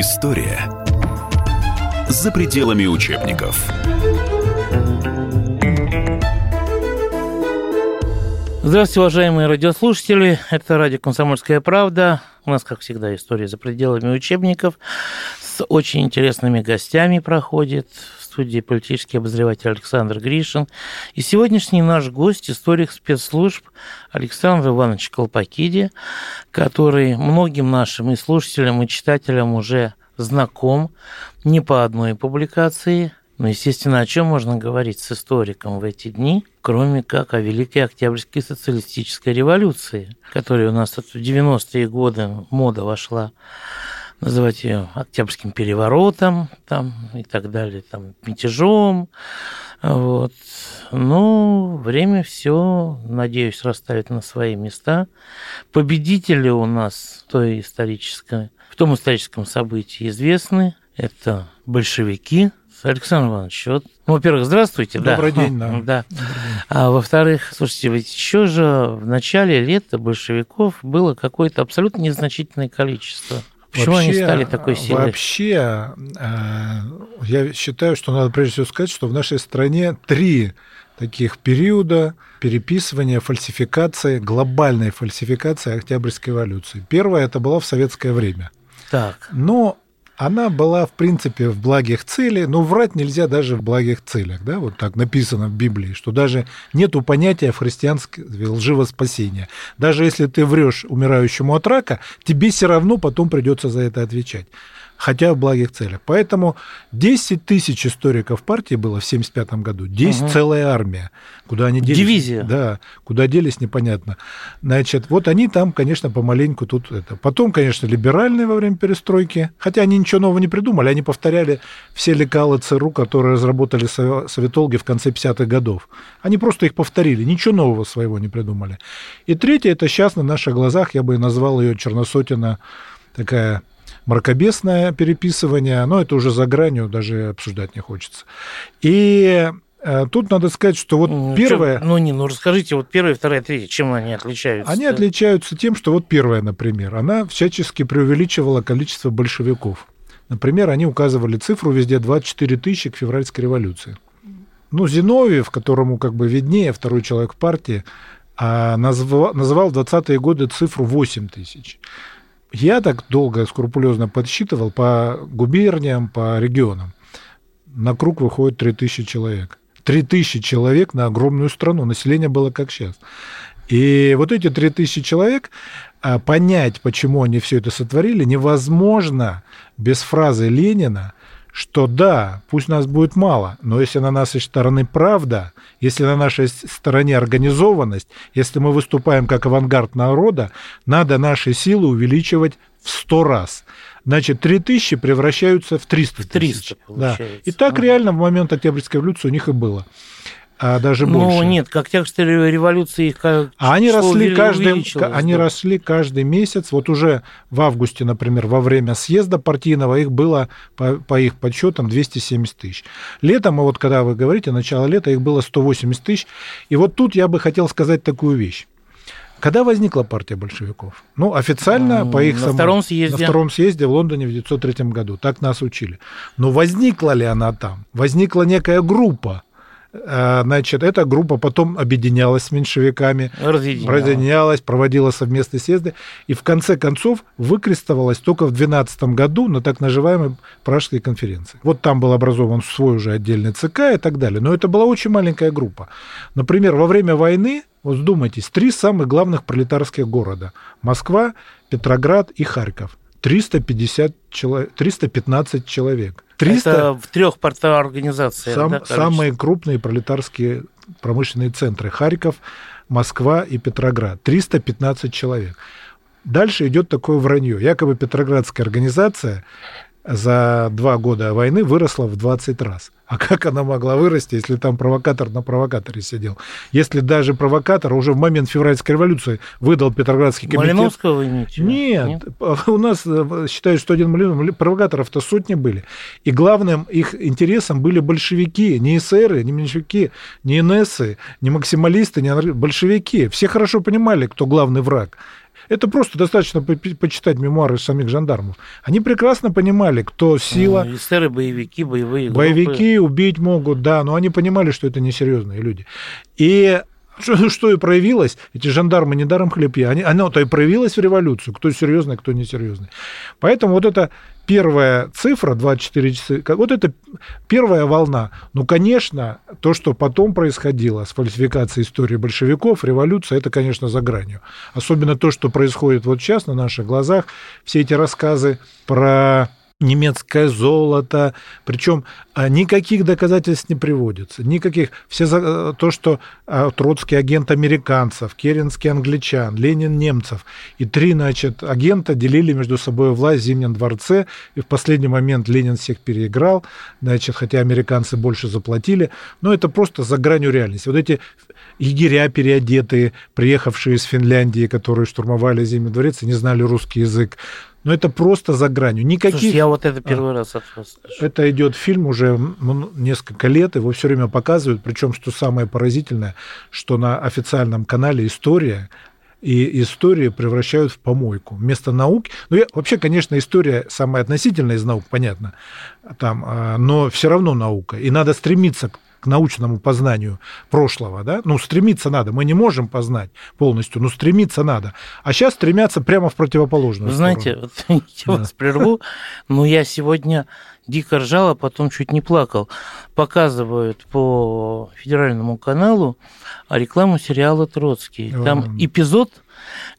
История за пределами учебников. Здравствуйте, уважаемые радиослушатели. Это радио «Комсомольская правда». У нас, как всегда, история за пределами учебников. Очень интересными гостями проходит в студии политический обозреватель Александр Гришин. И сегодняшний наш гость – историк спецслужб Александр Иванович Колпакиди, который многим нашим и слушателям, и читателям уже знаком не по одной публикации, но, естественно, о чем можно говорить с историком в эти дни, кроме как о Великой Октябрьской социалистической революции, которая у нас в 90-е годы мода вошла называть ее Октябрьским переворотом там, и так далее, там, мятежом. Вот. Но время все, надеюсь, расставит на свои места. Победители у нас той исторической, в том историческом событии известны. Это большевики, Александр Иванович, вот, ну, во-первых, здравствуйте. Добрый да. день, да. да. А во-вторых, слушайте, ведь еще же в начале лета большевиков было какое-то абсолютно незначительное количество. Почему вообще, они стали такой силой? Вообще, э, я считаю, что надо прежде всего сказать, что в нашей стране три таких периода переписывания, фальсификации, глобальной фальсификации Октябрьской революции. Первая это была в советское время. Так. Но она была, в принципе, в благих целях, но врать нельзя даже в благих целях, да, вот так написано в Библии, что даже нету понятия христианском лживого спасения. Даже если ты врешь умирающему от рака, тебе все равно потом придется за это отвечать хотя в благих целях. Поэтому 10 тысяч историков партии было в 1975 году, 10 угу. целая армия. Куда они делись? Дивизия. Да, куда делись, непонятно. Значит, вот они там, конечно, помаленьку тут это. Потом, конечно, либеральные во время перестройки, хотя они ничего нового не придумали, они повторяли все лекалы ЦРУ, которые разработали советологи в конце 50-х годов. Они просто их повторили, ничего нового своего не придумали. И третье, это сейчас на наших глазах, я бы назвал ее Черносотина такая мракобесное переписывание, но это уже за гранью, даже обсуждать не хочется. И э, Тут надо сказать, что вот ну, первое... Чем, ну, не, ну расскажите, вот первая, вторая, третья, чем они отличаются? Они отличаются тем, что вот первая, например, она всячески преувеличивала количество большевиков. Например, они указывали цифру везде 24 тысячи к февральской революции. Ну, Зиновьев, которому как бы виднее, второй человек в партии, а, называл в 20-е годы цифру 8 тысяч. Я так долго, скрупулезно подсчитывал по губерниям, по регионам. На круг выходит 3000 человек. 3000 человек на огромную страну. Население было как сейчас. И вот эти 3000 человек, а, понять, почему они все это сотворили, невозможно без фразы Ленина что да, пусть нас будет мало, но если на нашей стороне правда, если на нашей стороне организованность, если мы выступаем как авангард народа, надо наши силы увеличивать в сто раз. Значит, 3000 превращаются в 300 тысяч. 300, да. И так реально в момент Октябрьской революции у них и было а даже ну, больше. Ну нет, как Октябрьской революции их как а они росли каждый, они да. росли каждый месяц. Вот уже в августе, например, во время съезда партийного их было по, по их подсчетам 270 тысяч. Летом, и вот когда вы говорите, начало лета, их было 180 тысяч. И вот тут я бы хотел сказать такую вещь. Когда возникла партия большевиков? Ну, официально по их на самому, втором съезде. На втором съезде в Лондоне в 1903 году. Так нас учили. Но возникла ли она там? Возникла некая группа, а, значит, эта группа потом объединялась с меньшевиками, разъединялась, разъединялась проводила совместные съезды, и в конце концов выкрестовалась только в 2012 году на так называемой Пражской конференции. Вот там был образован свой уже отдельный ЦК и так далее. Но это была очень маленькая группа. Например, во время войны, вот вдумайтесь, три самых главных пролетарских города – Москва, Петроград и Харьков. 350 человек, 315 человек. 300... Это в трех организациях. Сам, да, самые крупные пролетарские промышленные центры. Харьков, Москва и Петроград. 315 человек. Дальше идет такое вранье. Якобы Петроградская организация за два года войны выросла в 20 раз. А как она могла вырасти, если там провокатор на провокаторе сидел? Если даже провокатор уже в момент февральской революции выдал Петроградский комитет... Малиновского вы имеете? Нет, Нет, у нас э, считают, что один миллион провокаторов-то сотни были. И главным их интересом были большевики, не эсеры, не меньшевики, не НСы, не максималисты, не большевики. Все хорошо понимали, кто главный враг. Это просто достаточно почитать мемуары самих жандармов. Они прекрасно понимали, кто сила. Ну, офицеры, боевики, боевые Боевики группы. убить могут, да, но они понимали, что это несерьезные люди. И что, что и проявилось, эти жандармы недаром хлебья, они, оно-то и проявилось в революцию, кто серьезный, кто несерьезный. Поэтому вот эта первая цифра, 24 часа, вот это первая волна. Ну, конечно, то, что потом происходило с фальсификацией истории большевиков, революция, это, конечно, за гранью. Особенно то, что происходит вот сейчас на наших глазах, все эти рассказы про немецкое золото, причем а, никаких доказательств не приводится, никаких. Все за, то, что а, Троцкий агент американцев, Керенский англичан, Ленин немцев, и три, значит, агента делили между собой власть в Зимнем дворце, и в последний момент Ленин всех переиграл, значит, хотя американцы больше заплатили, но это просто за гранью реальности. Вот эти егеря переодетые, приехавшие из Финляндии, которые штурмовали Зимний дворец и не знали русский язык, но это просто за гранью. Никаких... Слушай, я вот это первый а, раз от вас слышу. Это идет фильм уже несколько лет, его все время показывают. Причем, что самое поразительное, что на официальном канале история и историю превращают в помойку. Вместо науки... Ну, я, вообще, конечно, история самая относительная из наук, понятно, там, а, но все равно наука. И надо стремиться к к научному познанию прошлого, да, ну, стремиться надо, мы не можем познать полностью, но стремиться надо. А сейчас стремятся прямо в противоположную Вы знаете, вот, я вас прерву, но я сегодня дико ржал, а потом чуть не плакал. Показывают по федеральному каналу рекламу сериала «Троцкий». Там эпизод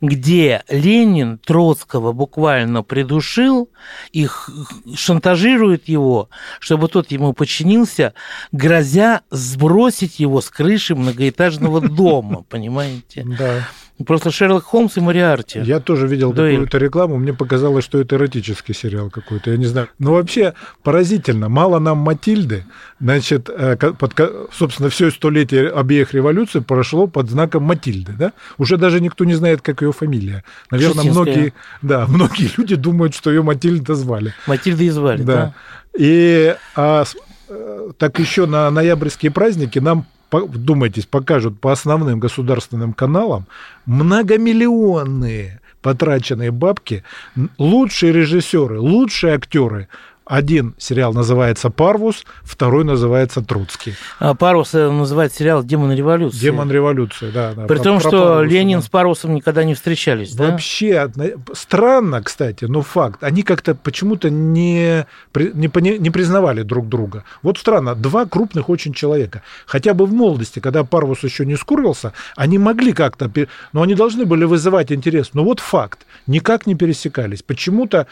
где Ленин Троцкого буквально придушил, их шантажирует его, чтобы тот ему подчинился, грозя сбросить его с крыши многоэтажного дома, понимаете? Да. Просто Шерлок Холмс и Мариарти. Я тоже видел какую-то рекламу, мне показалось, что это эротический сериал какой-то, я не знаю. Но вообще поразительно, мало нам Матильды, значит, э, под, собственно, все столетие обеих революций прошло под знаком Матильды, да? Уже даже никто не знает, как ее фамилия. Наверное, многие, да, многие люди думают, что ее Матильда звали. Матильда и звали, да. да. И а, э, так еще на ноябрьские праздники нам вдумайтесь, покажут по основным государственным каналам многомиллионные потраченные бабки, лучшие режиссеры, лучшие актеры один сериал называется «Парвус», второй называется «Троцкий». А «Парвус» называет сериал «Демон революции». «Демон революции», да. да При про, том, про что Парвуса, Ленин да. с Парвусом никогда не встречались, Вообще, да? странно, кстати, но факт. Они как-то почему-то не, не, не признавали друг друга. Вот странно, два крупных очень человека. Хотя бы в молодости, когда Парвус еще не скурился, они могли как-то... Но они должны были вызывать интерес. Но вот факт. Никак не пересекались. Почему-то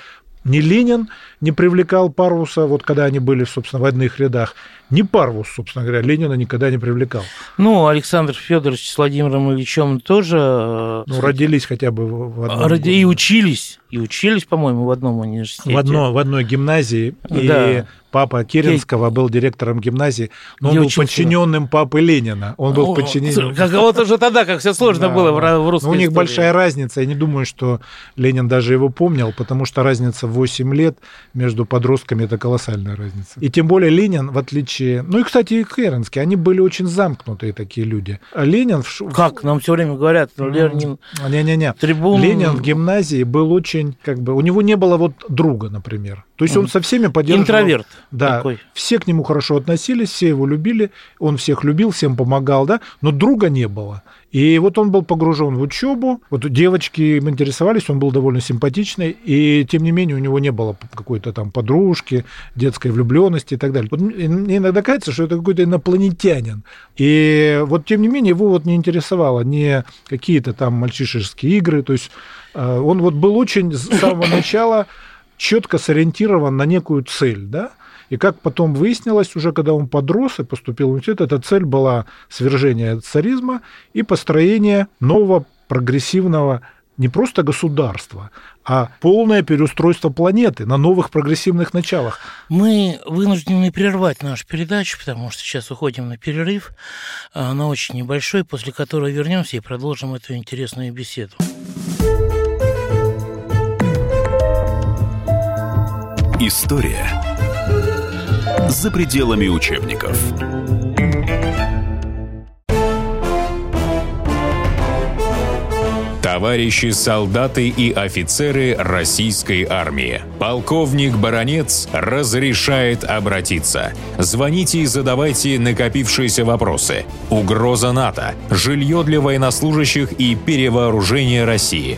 ни Ленин не привлекал Парвуса, вот когда они были, собственно, в одних рядах, ни Парвус, собственно говоря, Ленина никогда не привлекал. Ну, Александр Федорович с Владимиром Ильичем тоже... Э, ну, родились хотя бы в одном... Роди... И учились, и учились, по-моему, в одном университете. В, одно, в одной гимназии, да. и папа Керенского был директором гимназии, но он был подчиненным папы Ленина. Он был подчиненным... Вот уже тогда, как все сложно было в русской У них большая разница. Я не думаю, что Ленин даже его помнил, потому что разница в 8 лет между подростками – это колоссальная разница. И тем более Ленин, в отличие... Ну и, кстати, и Керенский, они были очень замкнутые такие люди. А Ленин... В... Как? Нам все время говорят, Ленин... Не-не-не. Трибун... Ленин в гимназии был очень, как бы... У него не было вот друга, например. То есть он со всеми поддерживал... Интроверт. Да, такой. все к нему хорошо относились, все его любили, он всех любил, всем помогал, да, но друга не было. И вот он был погружен в учебу, вот девочки им интересовались, он был довольно симпатичный, и тем не менее у него не было какой-то там подружки, детской влюбленности и так далее. Вот мне иногда кажется, что это какой-то инопланетянин. И вот тем не менее его вот не интересовало не какие-то там мальчишеские игры, то есть э, он вот был очень с самого начала четко сориентирован на некую цель, да, и как потом выяснилось, уже когда он подрос и поступил в университет, эта цель была свержение царизма и построение нового прогрессивного не просто государства, а полное переустройство планеты на новых прогрессивных началах. Мы вынуждены прервать нашу передачу, потому что сейчас уходим на перерыв, а, на очень небольшой, после которого вернемся и продолжим эту интересную беседу. История за пределами учебников. Товарищи солдаты и офицеры российской армии. Полковник Баронец разрешает обратиться. Звоните и задавайте накопившиеся вопросы. Угроза НАТО, жилье для военнослужащих и перевооружение России.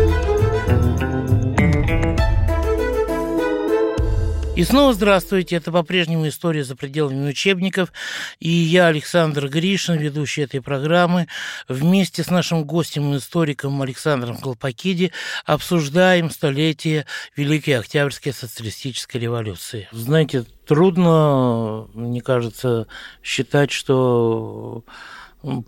И снова здравствуйте. Это по-прежнему история за пределами учебников. И я, Александр Гришин, ведущий этой программы, вместе с нашим гостем и историком Александром Колпакиди обсуждаем столетие Великой Октябрьской социалистической революции. Знаете, трудно, мне кажется, считать, что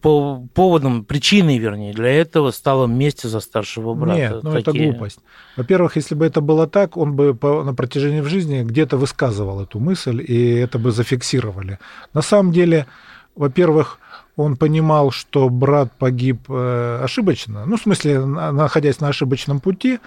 по поводом, причиной, вернее, для этого стало месть за старшего брата. Нет, ну Такие... это глупость. Во-первых, если бы это было так, он бы по, на протяжении в жизни где-то высказывал эту мысль, и это бы зафиксировали. На самом деле, во-первых, он понимал, что брат погиб э, ошибочно, ну, в смысле, находясь на ошибочном пути,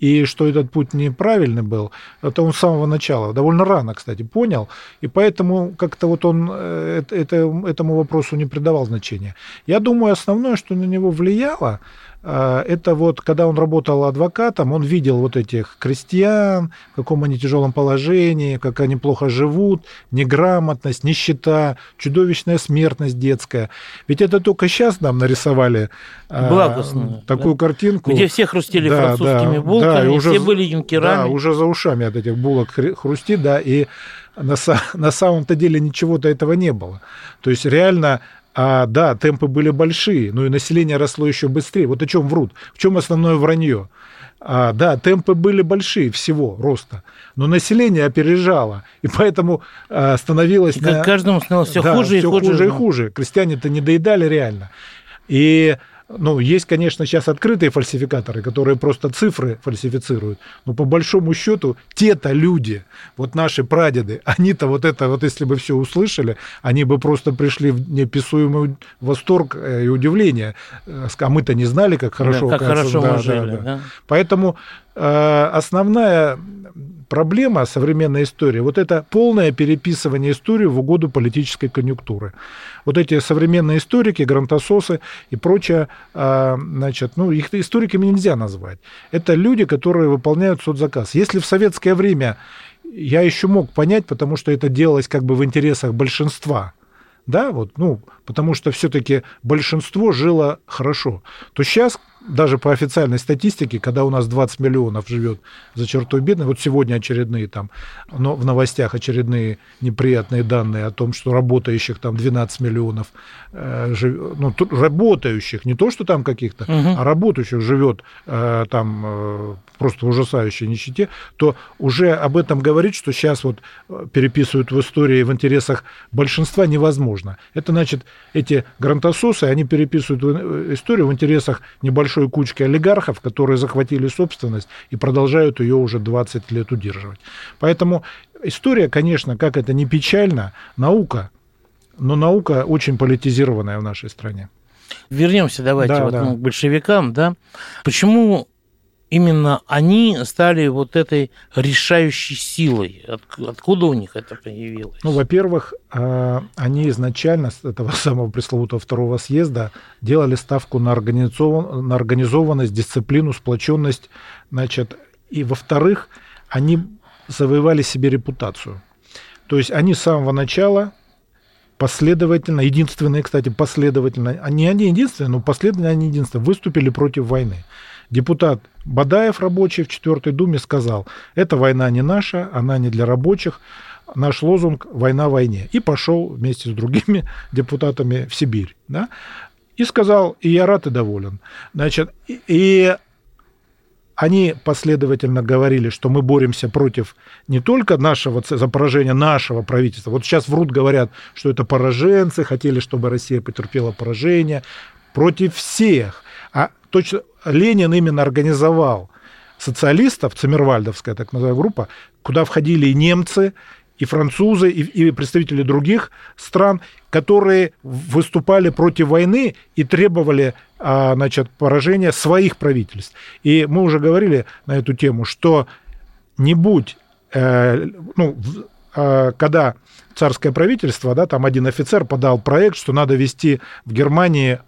и что этот путь неправильный был, это он с самого начала, довольно рано, кстати, понял, и поэтому как-то вот он э, это, этому вопросу не придавал значения. Я думаю, основное, что на него влияло, это вот, когда он работал адвокатом, он видел вот этих крестьян, в каком они тяжелом положении, как они плохо живут, неграмотность, нищета, чудовищная смертность детская. Ведь это только сейчас нам нарисовали а, такую да? картинку. Где все хрустели да, французскими да, булками, да, и уже, все были юнкерами. Да, уже за ушами от этих булок хрустит, да, и на, на самом-то деле ничего-то этого не было. То есть реально а, да, темпы были большие, но и население росло еще быстрее. Вот о чем врут, в чем основное вранье. А, да, темпы были большие всего роста, но население опережало, и поэтому а, становилось... И на... каждому становилось все да, хуже и хуже. хуже и хуже. Крестьяне-то не доедали реально. И ну, есть, конечно, сейчас открытые фальсификаторы, которые просто цифры фальсифицируют. Но по большому счету, те-то люди, вот наши прадеды, они-то вот это, вот если бы все услышали, они бы просто пришли в неописуемый восторг э, и удивление. Э, а мы-то не знали, как хорошо. Да, как хорошо да, мы жили. Да, да. Поэтому основная проблема современной истории, вот это полное переписывание истории в угоду политической конъюнктуры. Вот эти современные историки, грантососы и прочее, а, значит, ну, их историками нельзя назвать. Это люди, которые выполняют соцзаказ. Если в советское время я еще мог понять, потому что это делалось как бы в интересах большинства, да, вот, ну, потому что все-таки большинство жило хорошо, то сейчас даже по официальной статистике, когда у нас 20 миллионов живет за чертой бедной, вот сегодня очередные там, но в новостях очередные неприятные данные о том, что работающих там 12 миллионов, э, жив, ну, работающих, не то, что там каких-то, угу. а работающих живет э, там э, просто в ужасающей нищете, то уже об этом говорить, что сейчас вот э, переписывают в истории в интересах большинства невозможно. Это значит, эти грантососы, они переписывают э, историю в интересах небольшой кучки олигархов, которые захватили собственность и продолжают ее уже 20 лет удерживать. Поэтому история, конечно, как это не печально, наука, но наука очень политизированная в нашей стране. Вернемся давайте да, вот да. к большевикам, да. Почему именно они стали вот этой решающей силой. От, откуда у них это появилось? Ну, во-первых, а, они изначально с этого самого пресловутого второго съезда делали ставку на, организован, на организованность, дисциплину, сплоченность. Значит, и во-вторых, они завоевали себе репутацию. То есть они с самого начала последовательно, единственные, кстати, последовательно, не они единственные, но последовательно они единственные, выступили против войны. Депутат Бадаев, рабочий в Четвертой Думе, сказал, эта война не наша, она не для рабочих, наш лозунг «Война войне». И пошел вместе с другими депутатами в Сибирь. Да? И сказал, и я рад и доволен. Значит, и они последовательно говорили, что мы боремся против не только нашего, за поражение нашего правительства. Вот сейчас врут, говорят, что это пораженцы, хотели, чтобы Россия потерпела поражение. Против всех. А точно Ленин именно организовал социалистов, Циммервальдовская так называемая группа, куда входили и немцы, и французы, и, и представители других стран, которые выступали против войны и требовали а, значит, поражения своих правительств. И мы уже говорили на эту тему, что не будь, э, ну, э, когда царское правительство, да, там один офицер подал проект, что надо вести в Германии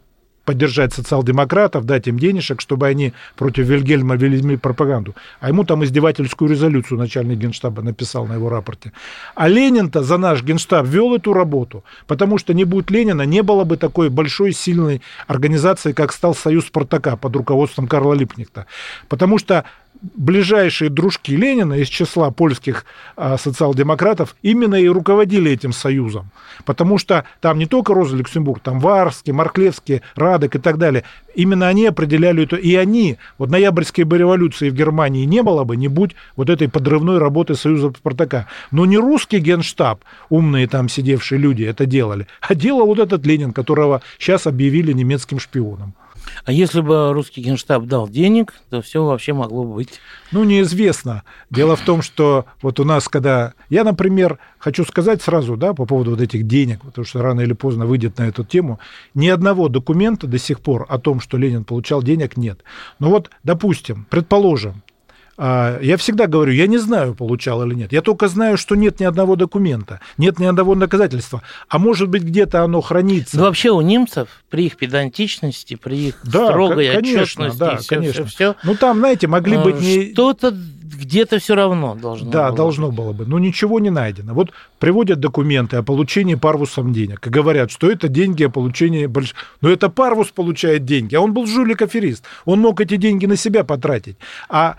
поддержать социал-демократов, дать им денежек, чтобы они против Вильгельма вели пропаганду. А ему там издевательскую резолюцию начальник генштаба написал на его рапорте. А Ленин-то за наш генштаб вел эту работу, потому что не будет Ленина, не было бы такой большой, сильной организации, как стал Союз Спартака под руководством Карла Липкнехта. Потому что ближайшие дружки Ленина из числа польских а, социал-демократов именно и руководили этим союзом. Потому что там не только Роза Люксембург, там Варский, Марклевский, Радек и так далее. Именно они определяли это. И они, вот ноябрьской бы революции в Германии не было бы, не будь вот этой подрывной работы Союза Спартака. Но не русский генштаб, умные там сидевшие люди это делали, а делал вот этот Ленин, которого сейчас объявили немецким шпионом. А если бы русский генштаб дал денег, то все вообще могло быть. Ну, неизвестно. Дело в том, что вот у нас, когда... Я, например, хочу сказать сразу, да, по поводу вот этих денег, потому что рано или поздно выйдет на эту тему, ни одного документа до сих пор о том, что Ленин получал денег, нет. Но вот, допустим, предположим, я всегда говорю, я не знаю, получал или нет. Я только знаю, что нет ни одного документа, нет ни одного доказательства. А может быть, где-то оно хранится. Да вообще у немцев при их педантичности, при их да, строгой конечно, отчетности, да, все, конечно. Все, все, ну там, знаете, могли быть не... Что-то где-то все равно должно Да, было должно быть. было бы. Но ничего не найдено. Вот приводят документы о получении парвусом денег и говорят, что это деньги о получении больш... Но это парвус получает деньги, а он был жулик-аферист. Он мог эти деньги на себя потратить. А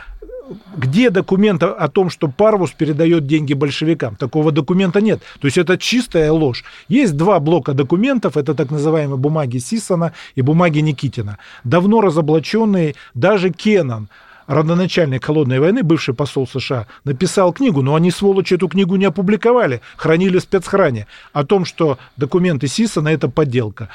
где документ о том, что Парвус передает деньги большевикам? Такого документа нет. То есть это чистая ложь. Есть два блока документов, это так называемые бумаги Сисона и бумаги Никитина. Давно разоблаченные, даже Кеннон, родоначальник холодной войны, бывший посол США, написал книгу, но они, сволочи, эту книгу не опубликовали, хранили в спецхране, о том, что документы Сисона – это подделка.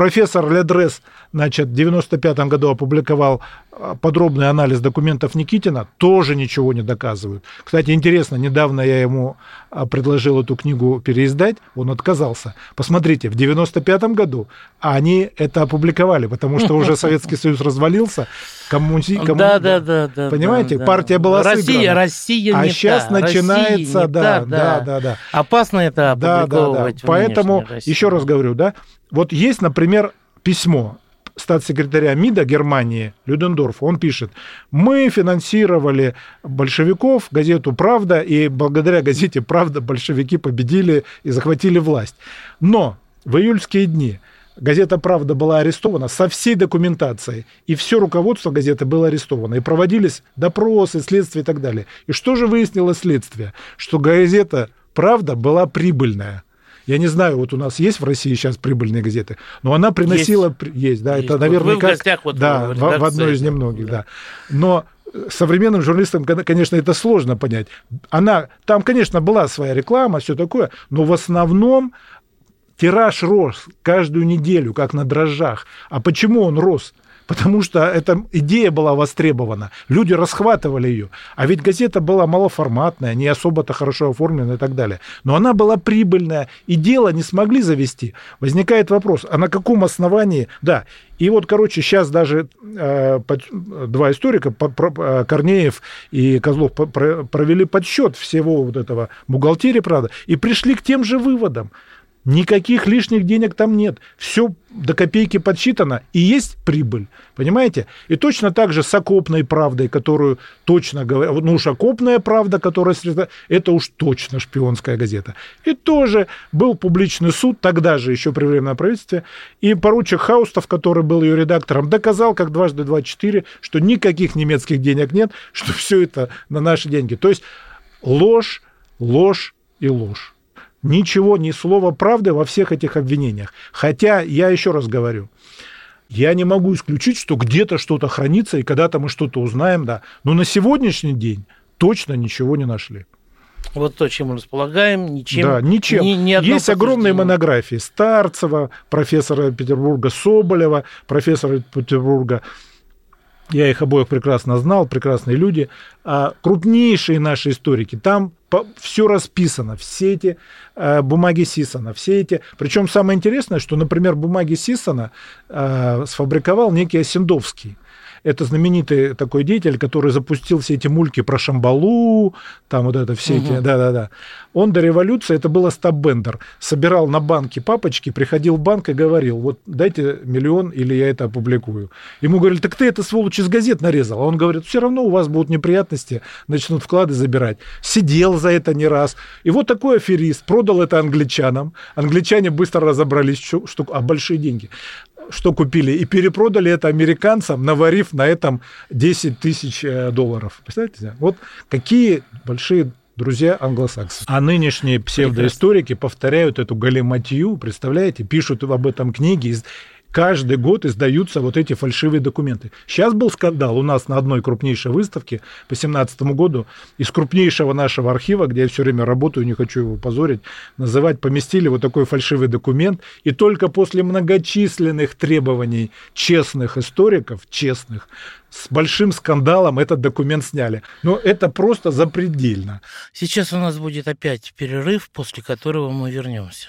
Профессор Ледрес значит, в 1995 году опубликовал а, подробный анализ документов Никитина, тоже ничего не доказывают. Кстати, интересно, недавно я ему а, предложил эту книгу переиздать, он отказался. Посмотрите, в 1995 году они это опубликовали, потому что уже Советский Союз развалился, коммуни... коммуни... Да, да, да, да. Понимаете, да, партия была Россия, сыграна. Россия а не сейчас та, начинается, Россия да, та, да, да, да. Опасно это опубликовывать. Да, да, да. Поэтому, еще раз говорю, да, вот есть, например, письмо статс-секретаря МИДа Германии Людендорф, он пишет, мы финансировали большевиков, газету «Правда», и благодаря газете «Правда» большевики победили и захватили власть. Но в июльские дни газета «Правда» была арестована со всей документацией, и все руководство газеты было арестовано, и проводились допросы, следствия и так далее. И что же выяснило следствие? Что газета «Правда» была прибыльная – я не знаю, вот у нас есть в России сейчас прибыльные газеты, но она приносила... Есть, есть да, есть. это, наверное, Вы как... В гостях вот да, в, в одной из немногих, да. да. Но современным журналистам, конечно, это сложно понять. Она, там, конечно, была своя реклама, все такое, но в основном тираж рос каждую неделю, как на дрожжах. А почему он рос? Потому что эта идея была востребована. Люди расхватывали ее. А ведь газета была малоформатная, не особо-то хорошо оформленная и так далее. Но она была прибыльная, и дело не смогли завести. Возникает вопрос, а на каком основании... Да, и вот, короче, сейчас даже э, два историка, по, про, э, Корнеев и Козлов, по, про, провели подсчет всего вот этого бухгалтерии, правда, и пришли к тем же выводам. Никаких лишних денег там нет. Все до копейки подсчитано, и есть прибыль. Понимаете? И точно так же с окопной правдой, которую точно говорят, ну уж окопная правда, которая это уж точно шпионская газета. И тоже был публичный суд, тогда же еще при временном правительстве, и поручик Хаустов, который был ее редактором, доказал, как дважды два четыре, что никаких немецких денег нет, что все это на наши деньги. То есть ложь, ложь и ложь. Ничего, ни слова правды во всех этих обвинениях. Хотя, я еще раз говорю, я не могу исключить, что где-то что-то хранится, и когда-то мы что-то узнаем, да. Но на сегодняшний день точно ничего не нашли. Вот то, чем мы располагаем, ничем. Да, ничем. Ни, ни Есть огромные монографии Старцева, профессора Петербурга Соболева, профессора Петербурга я их обоих прекрасно знал, прекрасные люди. А крупнейшие наши историки, там все расписано, все эти э, бумаги Сисона, все эти... Причем самое интересное, что, например, бумаги Сисона э, сфабриковал некий Осендовский. Это знаменитый такой деятель, который запустил все эти мульки про Шамбалу, там вот это все угу. эти, да-да-да. Он до революции, это был Остап Бендер, собирал на банке папочки, приходил в банк и говорил, вот дайте миллион, или я это опубликую. Ему говорили, так ты это, сволочь, из газет нарезал. А он говорит, все равно у вас будут неприятности, начнут вклады забирать. Сидел за это не раз. И вот такой аферист продал это англичанам. Англичане быстро разобрались, что, а большие деньги что купили, и перепродали это американцам, наварив на этом 10 тысяч э, долларов. Представляете? Вот какие большие друзья англосаксов. А нынешние псевдоисторики повторяют эту галиматью, представляете, пишут об этом книги, каждый год издаются вот эти фальшивые документы. Сейчас был скандал у нас на одной крупнейшей выставке по 2017 году. Из крупнейшего нашего архива, где я все время работаю, не хочу его позорить, называть, поместили вот такой фальшивый документ. И только после многочисленных требований честных историков, честных, с большим скандалом этот документ сняли. Но это просто запредельно. Сейчас у нас будет опять перерыв, после которого мы вернемся.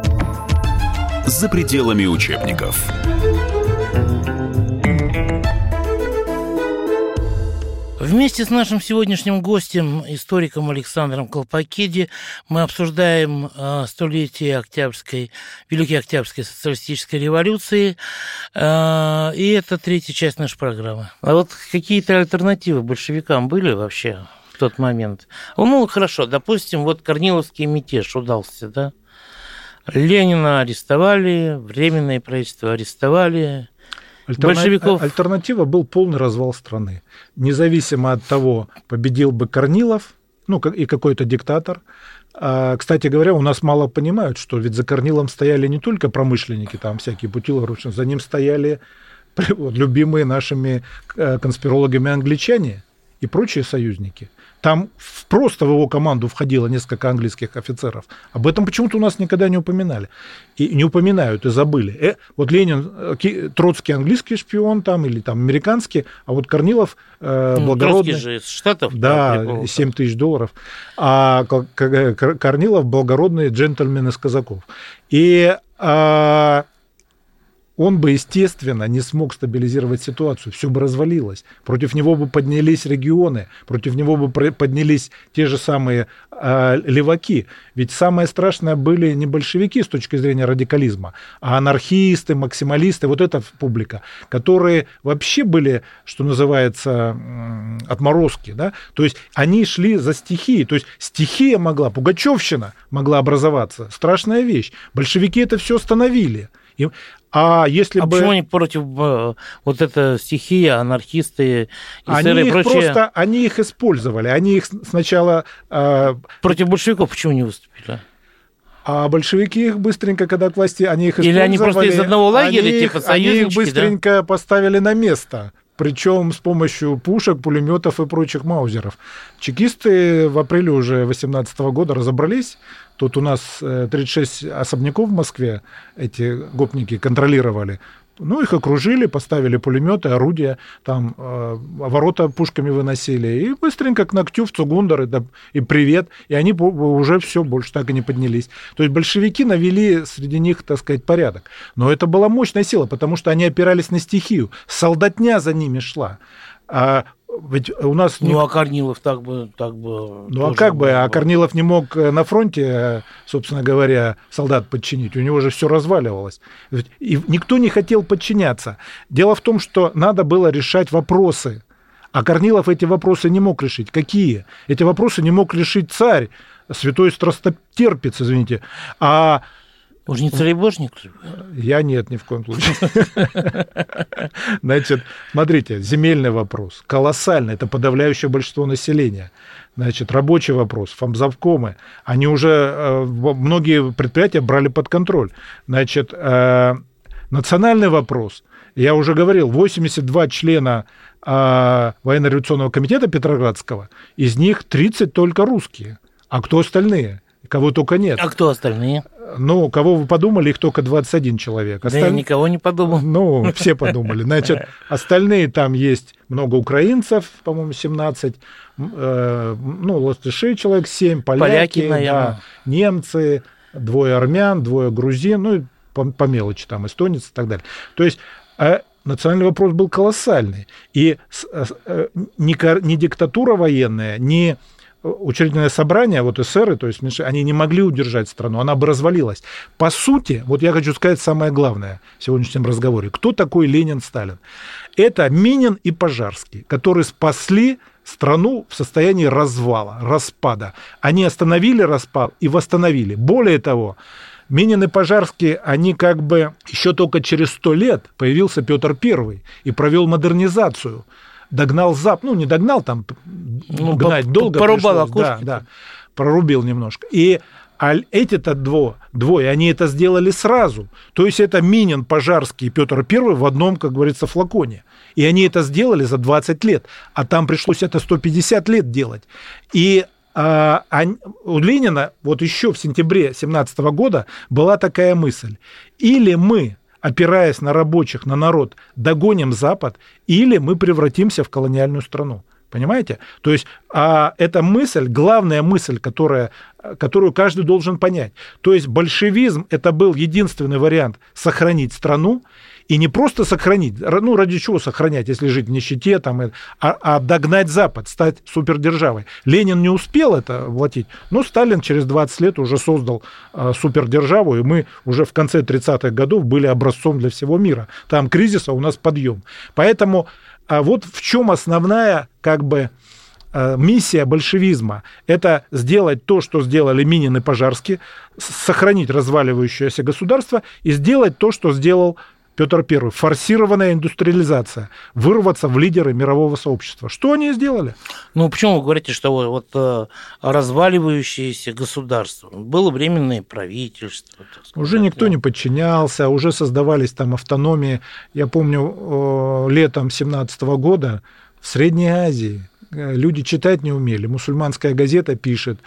за пределами учебников. Вместе с нашим сегодняшним гостем, историком Александром Колпакиди, мы обсуждаем э, столетие Октябрьской, Великой Октябрьской социалистической революции, э, и это третья часть нашей программы. А вот какие-то альтернативы большевикам были вообще в тот момент? Ну, хорошо, допустим, вот Корниловский мятеж удался, да? Ленина арестовали, Временное правительство арестовали. Альтерна... Большевиков... Альтернатива был полный развал страны. Независимо от того, победил бы Корнилов, ну и какой-то диктатор. А, кстати говоря, у нас мало понимают, что ведь за Корнилом стояли не только промышленники, там всякие Путилов, за ним стояли вот, любимые нашими э, конспирологами англичане и прочие союзники – там просто в его команду входило несколько английских офицеров. Об этом почему-то у нас никогда не упоминали. И не упоминают, и забыли. Э, вот Ленин, э, Троцкий английский шпион там, или там американский, а вот Корнилов э, ну, благородный. Троцкий же из Штатов. Да, да 7 тысяч долларов. А Корнилов благородный джентльмен из казаков. И а, он бы, естественно, не смог стабилизировать ситуацию, все бы развалилось. Против него бы поднялись регионы, против него бы поднялись те же самые э, леваки. Ведь самое страшное были не большевики с точки зрения радикализма, а анархисты, максималисты, вот эта публика, которые вообще были, что называется, отморозки. Да? То есть они шли за стихией. То есть стихия могла, Пугачевщина могла образоваться. Страшная вещь. Большевики это все остановили. А если а бы... почему они против э, вот этой стихии, анархисты, они их прочее? просто, они их использовали, они их сначала... Э... Против большевиков почему не выступили? А большевики их быстренько, когда к власти, они их использовали. Или они просто из одного лагеря, они типа их, Они их быстренько да? поставили на место причем с помощью пушек, пулеметов и прочих маузеров. Чекисты в апреле уже 2018 года разобрались. Тут у нас 36 э, особняков в Москве эти гопники контролировали. Ну, их окружили, поставили пулеметы, орудия, там э, ворота пушками выносили. И быстренько к ногтю в Цугундер, и, и привет. И они уже все, больше так и не поднялись. То есть большевики навели среди них, так сказать, порядок. Но это была мощная сила, потому что они опирались на стихию. Солдатня за ними шла. А ведь у нас... Ну, а Корнилов так бы... Так бы ну, а как бы? А Корнилов не мог э, на фронте, э, собственно говоря, солдат подчинить. У него же все разваливалось. И никто не хотел подчиняться. Дело в том, что надо было решать вопросы. А Корнилов эти вопросы не мог решить. Какие? Эти вопросы не мог решить царь, святой страстотерпец, извините. А Уж не царебожник? Я нет, ни в коем случае. Значит, смотрите, земельный вопрос. Колоссальный. Это подавляющее большинство населения. Значит, рабочий вопрос, фамзавкомы, они уже, э, многие предприятия брали под контроль. Значит, э, национальный вопрос. Я уже говорил, 82 члена э, военно-революционного комитета Петроградского, из них 30 только русские. А кто остальные? Кого только нет. А кто остальные? Ну, кого вы подумали, их только 21 человек. Осталь... Да я никого не подумал. Ну, все подумали. Значит, остальные там есть много украинцев, по-моему, 17, э, ну, латыши человек 7, поляки, поляки да, немцы, двое армян, двое грузин, ну, по, по мелочи там, эстонец и так далее. То есть а национальный вопрос был колоссальный. И э, не, не диктатура военная, не учредительное собрание, вот эсеры, то есть они не могли удержать страну, она бы развалилась. По сути, вот я хочу сказать самое главное в сегодняшнем разговоре. Кто такой Ленин, Сталин? Это Минин и Пожарский, которые спасли страну в состоянии развала, распада. Они остановили распад и восстановили. Более того, Минин и Пожарский, они как бы еще только через сто лет появился Петр Первый и провел модернизацию догнал Зап, ну, не догнал, там ну, гнать по, долго порубал пришлось, да, да, прорубил немножко. И а эти-то дво, двое, они это сделали сразу. То есть это Минин, Пожарский и Петр Первый в одном, как говорится, флаконе. И они это сделали за 20 лет, а там пришлось это 150 лет делать. И а, а, у Ленина вот еще в сентябре 17 года была такая мысль. Или мы опираясь на рабочих, на народ, догоним Запад, или мы превратимся в колониальную страну. Понимаете? То есть а эта мысль, главная мысль, которая, которую каждый должен понять. То есть большевизм это был единственный вариант сохранить страну, и не просто сохранить, ну ради чего сохранять, если жить в нищете, там, а, а догнать Запад, стать супердержавой. Ленин не успел это воплотить, но Сталин через 20 лет уже создал а, супердержаву, и мы уже в конце 30-х годов были образцом для всего мира. Там кризиса у нас подъем. Поэтому а вот в чем основная как бы а, миссия большевизма – это сделать то, что сделали Минин и Пожарский, сохранить разваливающееся государство и сделать то, что сделал Петр I, форсированная индустриализация, вырваться в лидеры мирового сообщества. Что они сделали? Ну, почему вы говорите, что вот э, разваливающееся государство? Было временное правительство. Сказать, уже никто не подчинялся, уже создавались там автономии. Я помню, летом 17 года в Средней Азии э, люди читать не умели. Мусульманская газета пишет,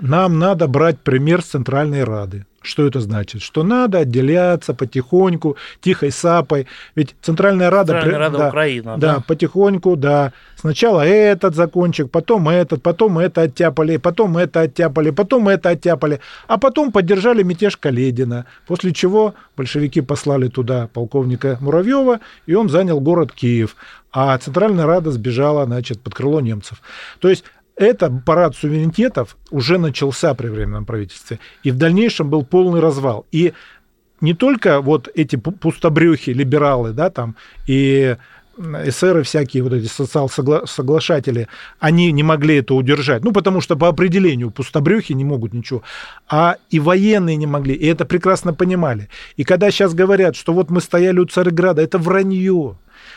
нам надо брать пример с Центральной Рады. Что это значит? Что надо отделяться потихоньку, тихой сапой. Ведь Центральная Рада... Центральная Рада да, Украина, да? Да, потихоньку, да. Сначала этот закончик, потом этот, потом это оттяпали, потом это оттяпали, потом это оттяпали. А потом поддержали мятеж Каледина, после чего большевики послали туда полковника Муравьева, и он занял город Киев. А Центральная Рада сбежала, значит, под крыло немцев. То есть это парад суверенитетов уже начался при Временном правительстве, и в дальнейшем был полный развал. И не только вот эти пустобрюхи, либералы, да, там, и эсеры всякие, вот эти социал-соглашатели, они не могли это удержать. Ну, потому что по определению пустобрюхи не могут ничего. А и военные не могли, и это прекрасно понимали. И когда сейчас говорят, что вот мы стояли у Царьграда, это вранье.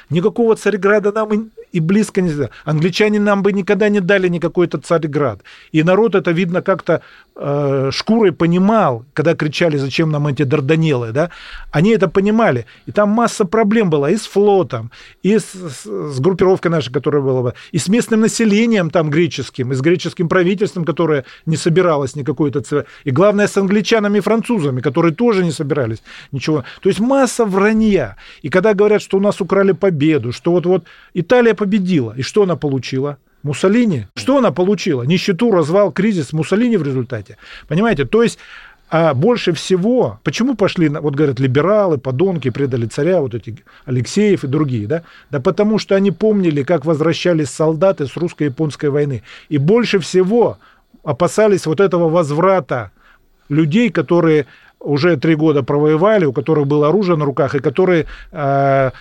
Никакого Царьграда нам и, близко не... Англичане нам бы никогда не дали никакой то Царьград. И народ это, видно, как-то э, шкурой понимал, когда кричали, зачем нам эти Дарданеллы, да? Они это понимали. И там масса проблем была и с флотом, и с, с, с группировкой нашей, которая была, и с местным населением там греческим, и с греческим правительством, которое не собиралось никакой-то... И главное, с англичанами и французами, которые тоже не собирались ничего. То есть масса вранья. И когда говорят, что у нас украли победу, что вот-вот Италия победила. И что она получила? Муссолини. Что она получила? Нищету, развал, кризис Муссолини в результате. Понимаете? То есть а больше всего, почему пошли, вот говорят, либералы, подонки, предали царя, вот эти Алексеев и другие, да? Да потому что они помнили, как возвращались солдаты с русско-японской войны. И больше всего опасались вот этого возврата людей, которые уже три года провоевали, у которых было оружие на руках, и которые э,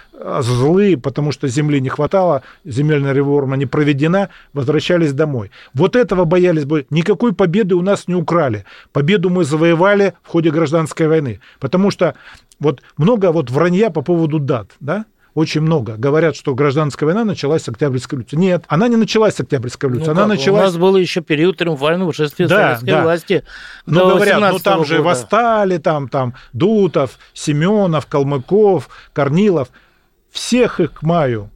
злые, потому что земли не хватало, земельная реформа не проведена, возвращались домой. Вот этого боялись бы. Никакой победы у нас не украли. Победу мы завоевали в ходе гражданской войны. Потому что вот много вот вранья по поводу дат, да? Очень много. Говорят, что гражданская война началась с Октябрьской революции. Нет, она не началась с Октябрьской революции. Ну, она как? началась... У нас был еще период триумфального шествия да, советской да. власти. Ну, говорят, ну там же восстали, там, там Дутов, Семенов, Калмыков, Корнилов. Всех их к маю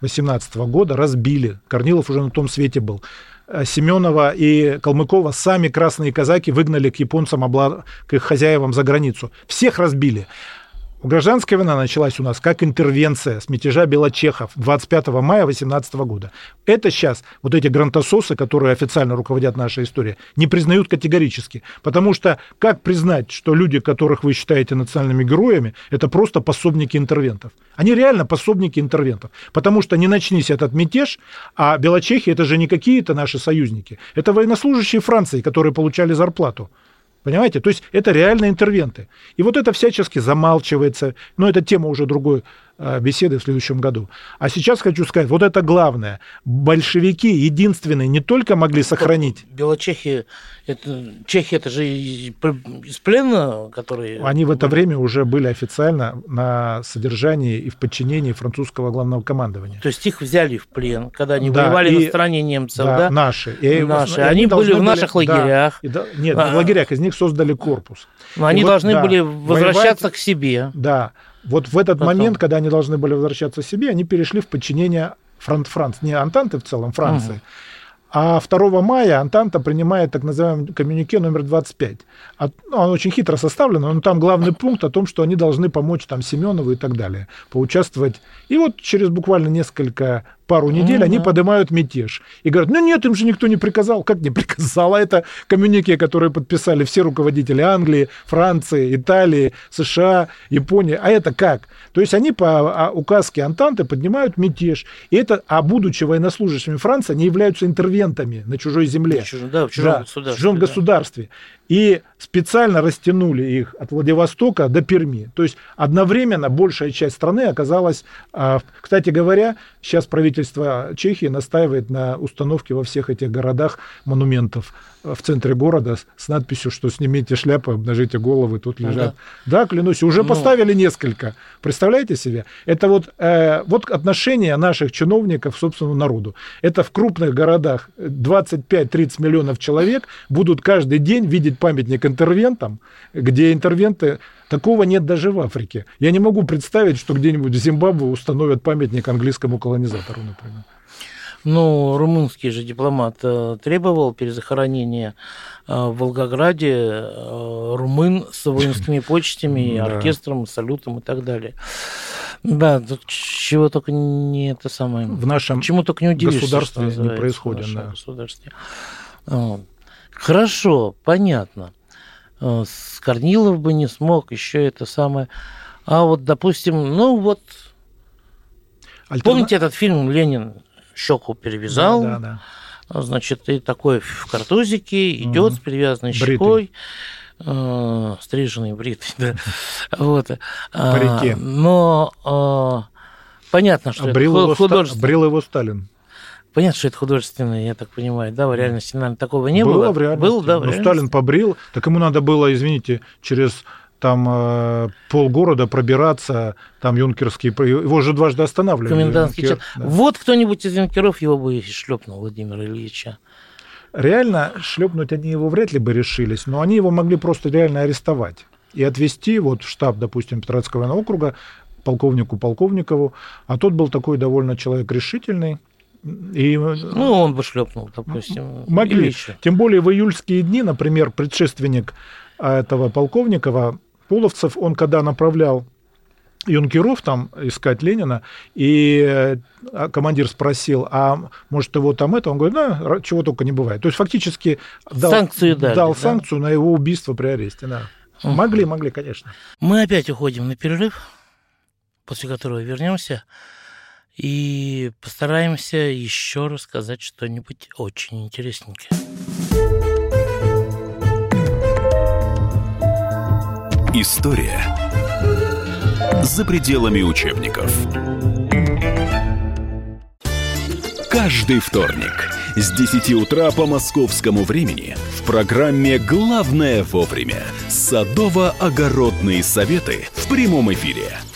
18 года разбили. Корнилов уже на том свете был. Э, Семенова и Калмыкова сами красные казаки выгнали к японцам, к их хозяевам за границу. Всех разбили. Гражданская война началась у нас как интервенция с мятежа белочехов 25 мая 18 года. Это сейчас вот эти грантососы, которые официально руководят нашей историей, не признают категорически. Потому что как признать, что люди, которых вы считаете национальными героями, это просто пособники интервентов? Они реально пособники интервентов. Потому что не начнись этот мятеж, а белочехи это же не какие-то наши союзники. Это военнослужащие Франции, которые получали зарплату. Понимаете? То есть это реальные интервенты. И вот это всячески замалчивается. Но это тема уже другой беседы в следующем году. А сейчас хочу сказать, вот это главное. Большевики единственные не только могли сохранить... Белочехи, это, чехи, это же из плена, которые... Они в это время уже были официально на содержании и в подчинении французского главного командования. То есть их взяли в плен, когда они да, воевали и, на стороне немцев, да? да? наши. И, наши. И они, они были в наших были, лагерях. Да, и, нет, а, в лагерях из них создали корпус. Но они вот, должны да, были возвращаться воевать, к себе. Да. Вот в этот Потом. момент, когда они должны были возвращаться себе, они перешли в подчинение Франт Франц, не Антанты в целом, Франции. Угу. А 2 мая Антанта принимает так называемый коммюнике номер 25. Ну, он очень хитро составлен, но там главный пункт о том, что они должны помочь там Семенову и так далее, поучаствовать. И вот через буквально несколько пару недель mm-hmm. они поднимают мятеж. И говорят, ну нет, им же никто не приказал. Как не приказал? А это коммюнике, которые подписали все руководители Англии, Франции, Италии, США, Японии. А это как? То есть они по а, указке Антанты поднимают мятеж. И это, а будучи военнослужащими Франции, они являются интервентами на чужой земле. Да, в чужом, да, государстве, в чужом да. государстве. И специально растянули их от Владивостока до Перми. То есть одновременно большая часть страны оказалась... А, кстати говоря, сейчас правительство Чехии настаивает на установке во всех этих городах монументов в центре города с надписью, что снимите шляпы, обнажите головы, тут лежат. Да, да клянусь, уже ну... поставили несколько. Представляете себе? Это вот, э, вот отношение наших чиновников к собственному народу. Это в крупных городах 25-30 миллионов человек будут каждый день видеть памятник интервентам, где интервенты Такого нет даже в Африке. Я не могу представить, что где-нибудь в Зимбабве установят памятник английскому колонизатору, например. Ну, румынский же дипломат э, требовал перезахоронения э, в Волгограде э, румын с воинскими почтами, оркестром, салютом и так далее. Да, чего только не это самое. В нашем Чему только не удивишься, государстве не происходит. В да. государстве. Хорошо, понятно. С Корнилов бы не смог, еще это самое. А вот, допустим, ну вот, Альтерна... помните этот фильм «Ленин щеку перевязал. Да, да, да. Значит, и такой в картузике идет угу. с перевязанной Бритый. щекой. Э, стриженный, бритый, да. Вот. А, По реке. Но э, понятно, что брил это его. Брил его Сталин. Понятно, что это художественное, я так понимаю, да, в реальности, наверное, такого не было. Было в реальности. Был, да, в Но Сталин побрил, так ему надо было, извините, через там э, полгорода пробираться, там юнкерские, его же дважды останавливали. Комендантский юнкер, час. Да. Вот кто-нибудь из юнкеров его бы шлепнул, Владимира Ильича. Реально шлепнуть они его вряд ли бы решились, но они его могли просто реально арестовать и отвезти вот в штаб, допустим, Петровского военного округа, полковнику Полковникову, а тот был такой довольно человек решительный, и, ну, он бы шлепнул, допустим. Могли. Тем более в июльские дни, например, предшественник этого Полковникова, Половцев, он когда направлял юнкеров там искать Ленина, и э, командир спросил, а может его там это? Он говорит, ну, чего только не бывает. То есть фактически дал, санкцию, дали, дал да? санкцию на его убийство при аресте. Да. Угу. Могли, могли, конечно. Мы опять уходим на перерыв, после которого вернемся и постараемся еще рассказать что-нибудь очень интересненькое. История за пределами учебников. Каждый вторник с 10 утра по московскому времени в программе «Главное вовремя» садово-огородные советы в прямом эфире –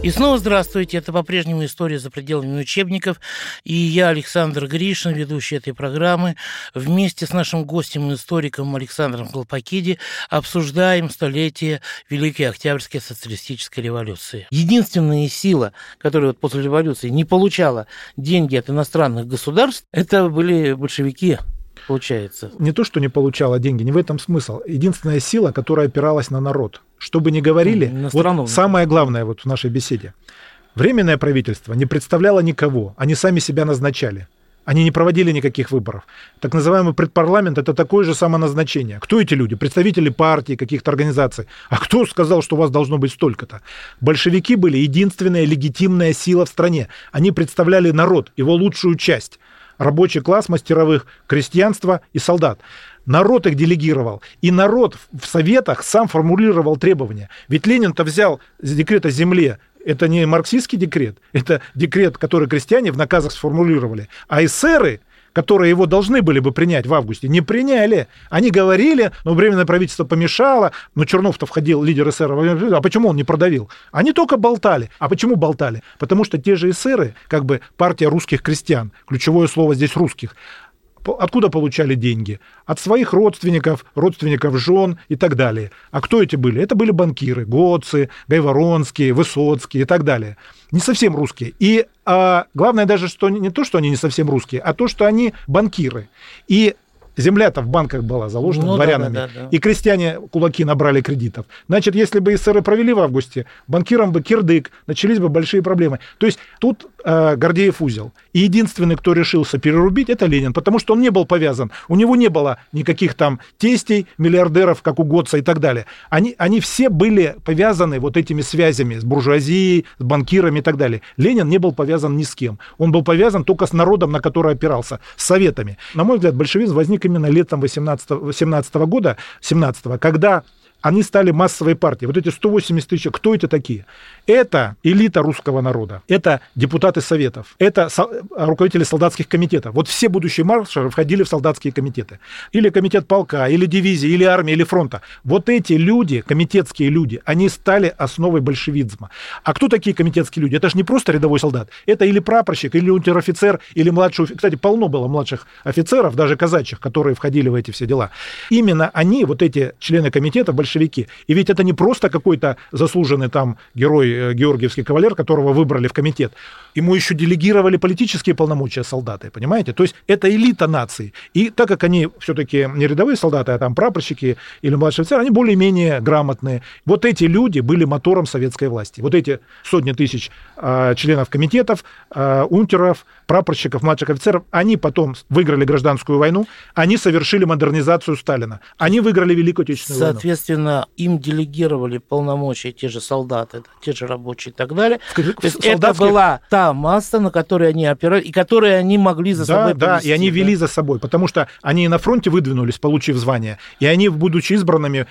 И снова здравствуйте. Это по-прежнему история за пределами учебников. И я, Александр Гришин, ведущий этой программы, вместе с нашим гостем и историком Александром Колпакиди обсуждаем столетие Великой Октябрьской социалистической революции. Единственная сила, которая вот после революции не получала деньги от иностранных государств, это были большевики получается. Не то, что не получала деньги, не в этом смысл. Единственная сила, которая опиралась на народ. Что бы ни говорили, на вот самое главное вот в нашей беседе. Временное правительство не представляло никого, они сами себя назначали. Они не проводили никаких выборов. Так называемый предпарламент – это такое же самоназначение. Кто эти люди? Представители партии, каких-то организаций. А кто сказал, что у вас должно быть столько-то? Большевики были единственная легитимная сила в стране. Они представляли народ, его лучшую часть рабочий класс мастеровых, крестьянство и солдат. Народ их делегировал. И народ в советах сам формулировал требования. Ведь Ленин-то взял декрет о земле. Это не марксистский декрет, это декрет, который крестьяне в наказах сформулировали. А эсеры которые его должны были бы принять в августе, не приняли. Они говорили, но временное правительство помешало, но Чернов-то входил, лидер эсеров, а почему он не продавил? Они только болтали. А почему болтали? Потому что те же эсеры, как бы партия русских крестьян, ключевое слово здесь русских, Откуда получали деньги? От своих родственников, родственников жен и так далее. А кто эти были? Это были банкиры, Гоцы, Гайворонские, Высоцкие и так далее. Не совсем русские. И а, главное даже, что не то, что они не совсем русские, а то, что они банкиры. И Земля-то в банках была заложена ну, дворянами. Да, да, да. И крестьяне кулаки набрали кредитов. Значит, если бы СССР провели в августе, банкирам бы кирдык, начались бы большие проблемы. То есть тут э, Гордеев узел. И единственный, кто решился перерубить, это Ленин, потому что он не был повязан. У него не было никаких там тестей, миллиардеров, как у Готца и так далее. Они, они все были повязаны вот этими связями с буржуазией, с банкирами и так далее. Ленин не был повязан ни с кем. Он был повязан только с народом, на который опирался, с советами. На мой взгляд, большевизм возник именно летом 18, 17 года, 17 когда они стали массовой партией. Вот эти 180 тысяч, кто это такие? Это элита русского народа, это депутаты советов, это руководители солдатских комитетов. Вот все будущие маршалы входили в солдатские комитеты. Или комитет полка, или дивизии, или армии, или фронта. Вот эти люди, комитетские люди, они стали основой большевизма. А кто такие комитетские люди? Это же не просто рядовой солдат. Это или прапорщик, или унтер-офицер, или младший... Кстати, полно было младших офицеров, даже казачьих, которые входили в эти все дела. Именно они, вот эти члены комитета, большевики. И ведь это не просто какой-то заслуженный там герой Э, георгиевский кавалер, которого выбрали в комитет, ему еще делегировали политические полномочия солдаты, понимаете? То есть это элита нации. И так как они все-таки не рядовые солдаты, а там прапорщики или младшие офицеры, они более-менее грамотные. Вот эти люди были мотором советской власти. Вот эти сотни тысяч э, членов комитетов, э, унтеров, прапорщиков, младших офицеров, они потом выиграли гражданскую войну, они совершили модернизацию Сталина. Они выиграли Великую Отечественную Соответственно, войну. им делегировали полномочия те же солдаты, те же рабочие и так далее. То есть солдатских... это была та масса, на которой они опирались, и которые они могли за да, собой Да, повести, и они да? вели за собой, потому что они на фронте выдвинулись, получив звание, и они, будучи избранными,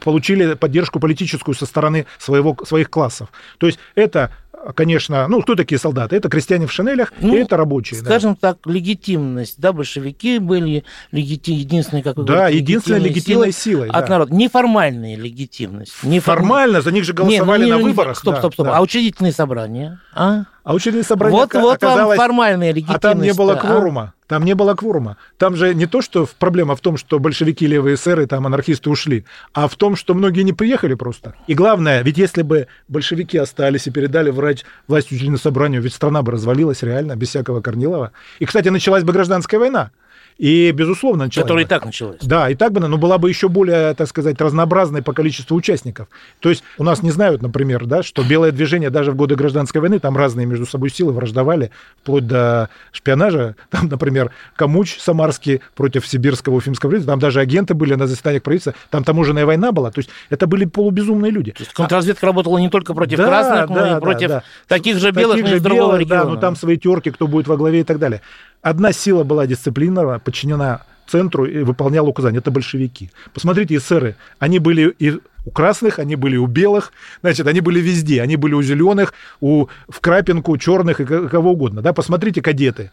получили поддержку политическую со стороны своего, своих классов. То есть это конечно, ну, кто такие солдаты? Это крестьяне в шинелях, ну, и это рабочие. Скажем да. так, легитимность, да, большевики были легитим, единственной, как вы Да, говорите, единственная легитимной силой. От да. народа. Неформальная легитимность. Неформ... Формально, за них же голосовали не, ну, не, на выборах. Стоп, стоп, стоп. Да. А учредительные собрания? А? А учредительное собрание вот, вот оказалось... вам формальная легитимность. А там не было кворума. Там не было кворума. Там же не то, что проблема в том, что большевики, левые эсеры, там анархисты ушли, а в том, что многие не приехали просто. И главное, ведь если бы большевики остались и передали врач, власть учредительному собранию, ведь страна бы развалилась реально, без всякого Корнилова. И, кстати, началась бы гражданская война. И, безусловно, началась Которая и бы. так началась. Да, и так бы, но была бы еще более, так сказать, разнообразной по количеству участников. То есть у нас не знают, например, да, что белое движение даже в годы гражданской войны, там разные между собой силы враждовали, вплоть до шпионажа. Там, например, Камуч Самарский против сибирского уфимского правительства, там даже агенты были на заседаниях правительства, там таможенная война была. То есть это были полубезумные люди. То есть контрразведка работала не только против Да, красных, но да, и да, против да. таких же белых, Таких но из другого белых, да, региона. ну там свои терки, кто будет во главе и так далее. Одна сила была дисциплинирована, подчинена центру и выполняла указания. Это большевики. Посмотрите, эсеры, они были и у красных, они были у белых, значит, они были везде. Они были у зеленых, у, в крапинку, у черных и ко- кого угодно. Да? Посмотрите, кадеты.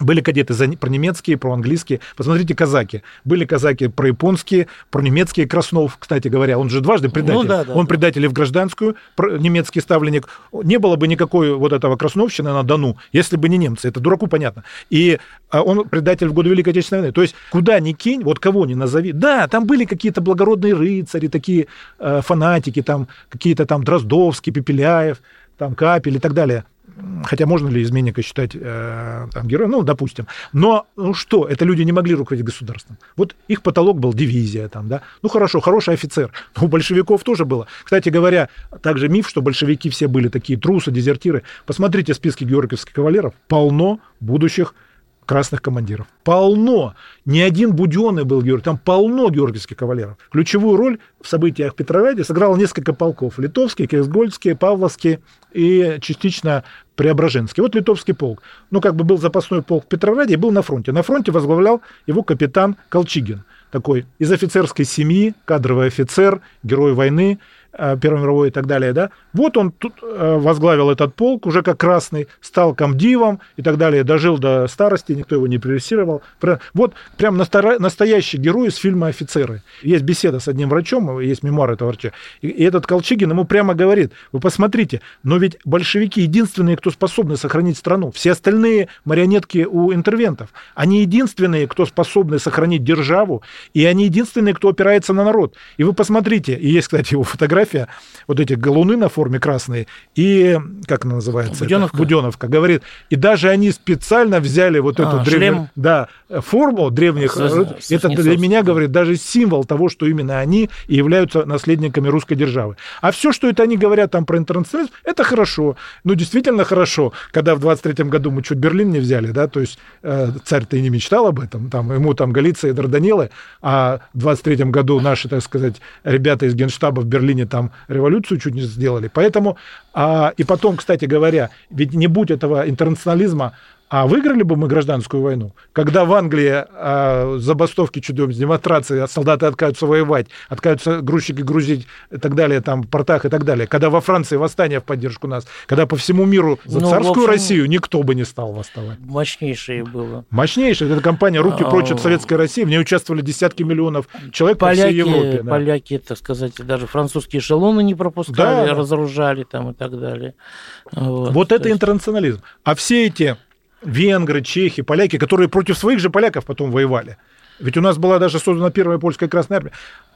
Были кадеты за, про немецкие, про английские. Посмотрите, казаки. Были казаки про японские, про немецкие. Краснов, кстати говоря, он же дважды предатель. Ну да, да, он да. предатель и в гражданскую, немецкий ставленник. Не было бы никакой вот этого красновщины на Дону, если бы не немцы. Это дураку понятно. И а, он предатель в годы Великой Отечественной войны. То есть куда ни кинь, вот кого ни назови. Да, там были какие-то благородные рыцари, такие э, фанатики, там какие-то там Дроздовский, Пепеляев, там Капель и так далее. Хотя можно ли изменника считать э, там, героем? Ну, допустим. Но ну что, это люди не могли руководить государством. Вот их потолок был дивизия там, да. Ну хорошо, хороший офицер. Но у большевиков тоже было. Кстати говоря, также миф, что большевики все были такие трусы, дезертиры. Посмотрите списки георгиевских кавалеров. Полно будущих красных командиров. Полно. Ни один Буденный был Георгий. Там полно георгиевских кавалеров. Ключевую роль в событиях Петрограде сыграло несколько полков. Литовский, Кексгольдский, Павловский и частично Преображенский. Вот Литовский полк. Ну, как бы был запасной полк в Петрограде и был на фронте. На фронте возглавлял его капитан Колчигин. Такой из офицерской семьи, кадровый офицер, герой войны, Первой мировой и так далее, да, вот он тут э, возглавил этот полк уже как красный, стал комдивом и так далее, дожил до старости, никто его не превесировал. Про- Вот прям настоящий герой из фильма «Офицеры». Есть беседа с одним врачом, есть мемуар этого врача, и, этот Колчигин ему прямо говорит, вы посмотрите, но ведь большевики единственные, кто способны сохранить страну. Все остальные марионетки у интервентов. Они единственные, кто способны сохранить державу, и они единственные, кто опирается на народ. И вы посмотрите, и есть, кстати, его фотография, вот эти галуны на форме красные, и, как она называется? это? Буденовка? Буденовка, говорит. И даже они специально взяли вот А, эту древнюю, да, форму древних. С- с- это для Васнецовским. меня, говорит, даже символ того, что именно они и являются наследниками русской державы. А все, что это они говорят там про интернационализм, это хорошо. Ну, действительно хорошо, когда в 23 году мы чуть Берлин не взяли, да, то есть э, царь-то и не мечтал об этом, там, ему там Галиция и Дарданеллы, а в 23 году наши, так сказать, ребята из Генштаба в Берлине там революцию чуть не сделали. Поэтому, а, и потом, кстати говоря, ведь не будь этого интернационализма, а выиграли бы мы гражданскую войну, когда в Англии а, забастовки чудовищ, демонстрации, а солдаты отказываются воевать, отказываются грузчики грузить и так далее, там, в портах и так далее, когда во Франции восстание в поддержку нас, когда по всему миру за Ну, царскую общем- Россию никто бы не стал восставать. Мощнейшее было. Мощнейшая эта компания «Руки А, прочь от советской России», в ней участвовали десятки миллионов человек по всей Поляки, Европе. да. поляки, так сказать, даже французские эшелоны не пропускали, Да. разоружали там и так далее. Вот, Вот То это есть- интернационализм. А все эти венгры, чехи, поляки, которые против своих же поляков потом воевали. Ведь у нас была даже создана первая польская Красная Армия.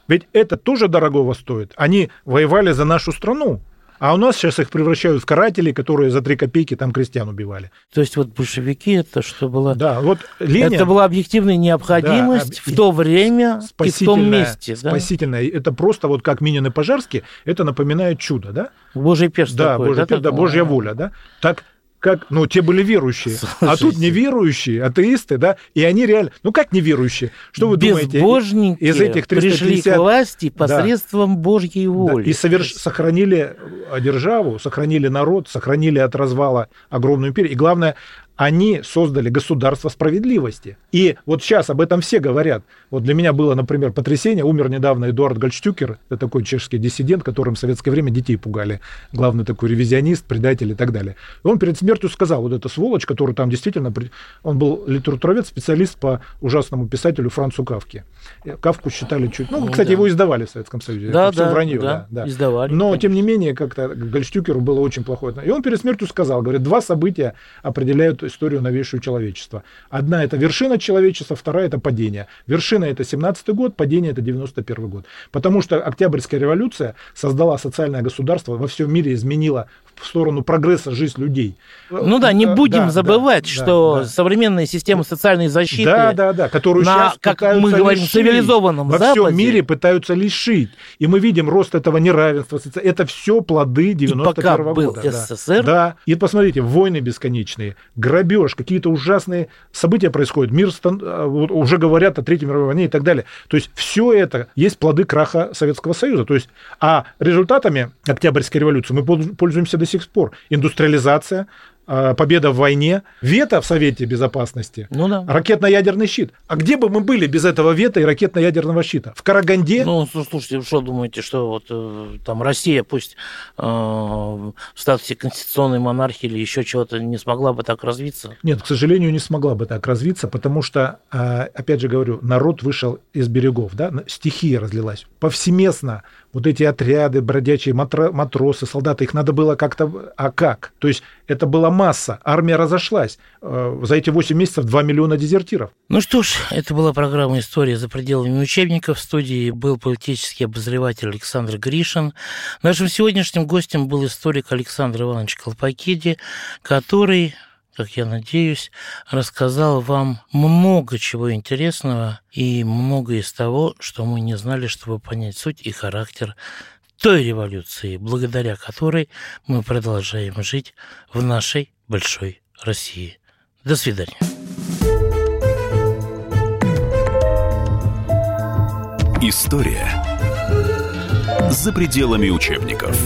Ведь это тоже дорогого стоит. Они воевали за нашу страну. А у нас сейчас их превращают в карателей, которые за три копейки там крестьян убивали. То есть вот большевики, это что было... Да, вот Ленин... Это была объективная необходимость Да, в то время и в том спасительная, месте. Да? спасительная. Это просто вот как Минин и Пожарский, это напоминает чудо, да? Божий перст Да, такой, Божий, да, пер- да? Божья воля, да? Так как, ну, те были верующие, а тут Слушайте. неверующие, атеисты, да, и они реально, ну, как неверующие? Что вы думаете? Безбожники из этих пришли 350 к власти посредством Божьей Да, воли. и соверш- сохранили державу, сохранили народ, сохранили от развала огромную империю. И главное, они создали государство справедливости. И вот сейчас об этом все говорят. Вот для меня было, например, потрясение. Умер недавно Эдуард Гольштюкер, это такой чешский диссидент, которым в советское время детей пугали. Главный такой ревизионист, предатель и так далее. И он перед смертью сказал, вот эта сволочь, который там действительно... Он был литературовед, специалист по ужасному писателю Францу Кавке. Э, Кавку считали чуть... Ну, Ну, кстати, да. его издавали в Советском Союзе. Да, Это да, вранье, да, да, да. издавали, Но, конечно. тем не менее, как-то Гольштюкеру было очень плохое. И он перед смертью сказал, говорит, два события определяют историю новейшую человечества. Одна это вершина человечества, вторая это падение. Вершина это 17 год, падение это 91 год. Потому что Октябрьская революция создала социальное государство, во всем мире изменила в сторону прогресса жизнь людей. Ну да, не будем да, забывать, да, что да. современная система социальной защиты, да, да, да, которую на, сейчас как мы говорим, лишить. цивилизованном во Западе, всем мире пытаются лишить. И мы видим рост этого неравенства. Это все плоды 91 пока -го был года. СССР. Да. И посмотрите, войны бесконечные, грабеж, какие-то ужасные события происходят. Мир стан... а, вот уже говорят о Третьей мировой войне и так далее. То есть все это есть плоды краха Советского Союза. То есть, а результатами Октябрьской революции мы пользуемся до сих пор. Индустриализация, а, победа в войне, вето в Совете Безопасности, ну, да. ракетно-ядерный щит. А где бы мы были без этого вето и ракетно-ядерного щита? В Караганде? Ну, слушайте, вы что думаете, что вот э, там Россия, пусть э, в статусе конституционной монархии или еще чего-то не смогла бы так развиться? Нет, к сожалению, не смогла бы так развиться, потому что, э, опять же говорю, народ вышел из берегов, да, стихия разлилась. Повсеместно вот эти отряды, бродячие матро, матросы, солдаты, их надо было как-то... А как? То есть это была масса, армия разошлась. Э, за эти 8 месяцев 2 миллиона дезертиров. Ну что ж, это была программа «История за пределами учебников». В студии был политический обозреватель Александр Гришин. Нашим сегодняшним гостем был историк Александр Иванович Колпакиди, который как я надеюсь, рассказал вам много чего интересного и много из того, что мы не знали, чтобы понять суть и характер той революции, благодаря которой мы продолжаем жить в нашей большой России. До свидания. История за пределами учебников.